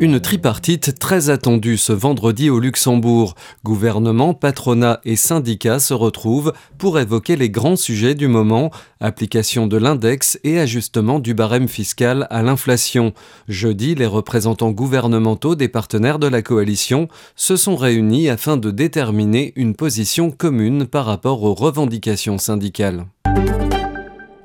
Une tripartite très attendue ce vendredi au Luxembourg. Gouvernement, patronat et syndicats se retrouvent pour évoquer les grands sujets du moment, application de l'index et ajustement du barème fiscal à l'inflation. Jeudi, les représentants gouvernementaux des partenaires de la coalition se sont réunis afin de déterminer une position commune par rapport aux revendications syndicales.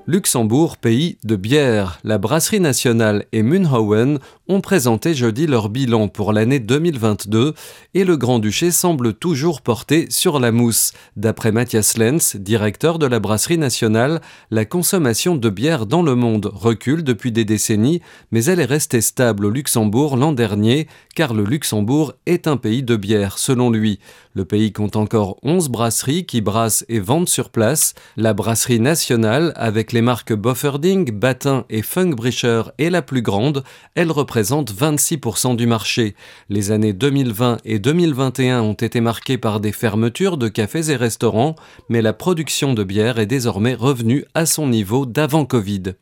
Luxembourg, pays de bière. La brasserie nationale et Münhauen ont présenté jeudi leur bilan pour l'année 2022 et le Grand-Duché semble toujours porté sur la mousse. D'après Mathias Lenz, directeur de la brasserie nationale, la consommation de bière dans le monde recule depuis des décennies, mais elle est restée stable au Luxembourg l'an dernier, car le Luxembourg est un pays de bière, selon lui. Le pays compte encore 11 brasseries qui brassent et vendent sur place. La brasserie nationale, avec les marques Bofferding, Batin et Funkbrischer, est la plus grande. Elle représente 26% du marché. Les années 2020 et 2021 ont été marquées par des fermetures de cafés et restaurants, mais la production de bière est désormais revenue à son niveau d'avant Covid.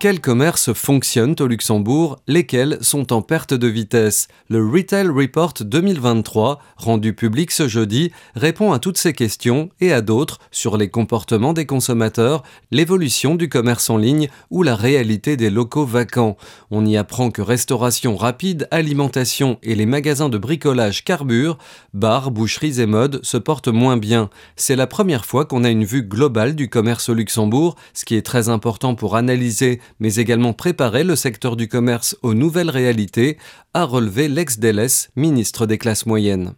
Quels commerces fonctionnent au Luxembourg, lesquels sont en perte de vitesse Le Retail Report 2023, rendu public ce jeudi, répond à toutes ces questions et à d'autres sur les comportements des consommateurs, l'évolution du commerce en ligne ou la réalité des locaux vacants. On y apprend que restauration rapide, alimentation et les magasins de bricolage carburent, bars, boucheries et modes se portent moins bien. C'est la première fois qu'on a une vue globale du commerce au Luxembourg, ce qui est très important pour analyser mais également préparer le secteur du commerce aux nouvelles réalités, a relevé l'ex-DLS, ministre des classes moyennes.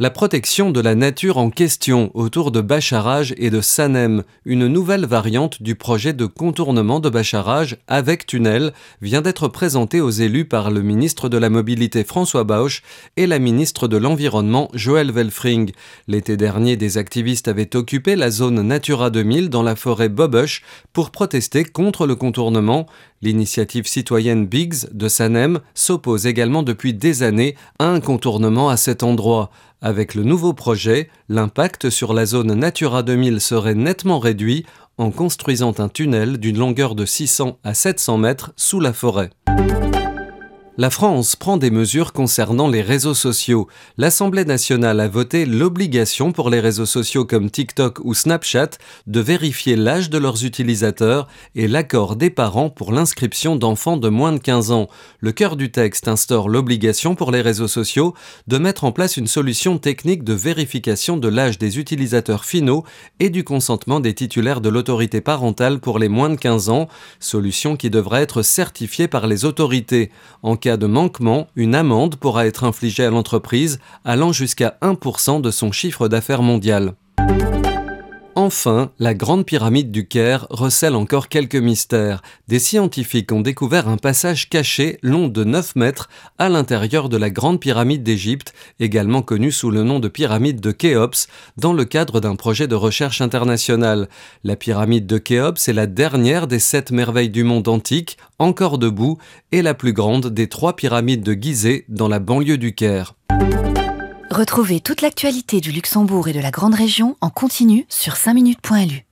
La protection de la nature en question autour de Bacharage et de Sanem, une nouvelle variante du projet de contournement de Bacharage avec tunnel, vient d'être présentée aux élus par le ministre de la Mobilité François Bauch et la ministre de l'Environnement Joël Welfring. L'été dernier, des activistes avaient occupé la zone Natura 2000 dans la forêt Bobush pour protester contre le contournement. L'initiative citoyenne Biggs de Sanem s'oppose également depuis des années à un contournement à cet endroit. Avec le nouveau projet, l'impact sur la zone Natura 2000 serait nettement réduit en construisant un tunnel d'une longueur de 600 à 700 mètres sous la forêt. La France prend des mesures concernant les réseaux sociaux. L'Assemblée nationale a voté l'obligation pour les réseaux sociaux comme TikTok ou Snapchat de vérifier l'âge de leurs utilisateurs et l'accord des parents pour l'inscription d'enfants de moins de 15 ans. Le cœur du texte instaure l'obligation pour les réseaux sociaux de mettre en place une solution technique de vérification de l'âge des utilisateurs finaux et du consentement des titulaires de l'autorité parentale pour les moins de 15 ans, solution qui devra être certifiée par les autorités. De manquement, une amende pourra être infligée à l'entreprise allant jusqu'à 1% de son chiffre d'affaires mondial. Enfin, la Grande Pyramide du Caire recèle encore quelques mystères. Des scientifiques ont découvert un passage caché long de 9 mètres à l'intérieur de la Grande Pyramide d'Égypte, également connue sous le nom de pyramide de Khéops, dans le cadre d'un projet de recherche international. La pyramide de Khéops est la dernière des sept merveilles du monde antique, encore debout, et la plus grande des trois pyramides de Gizeh dans la banlieue du Caire. Retrouvez toute l'actualité du Luxembourg et de la Grande Région en continu sur 5minutes.lu.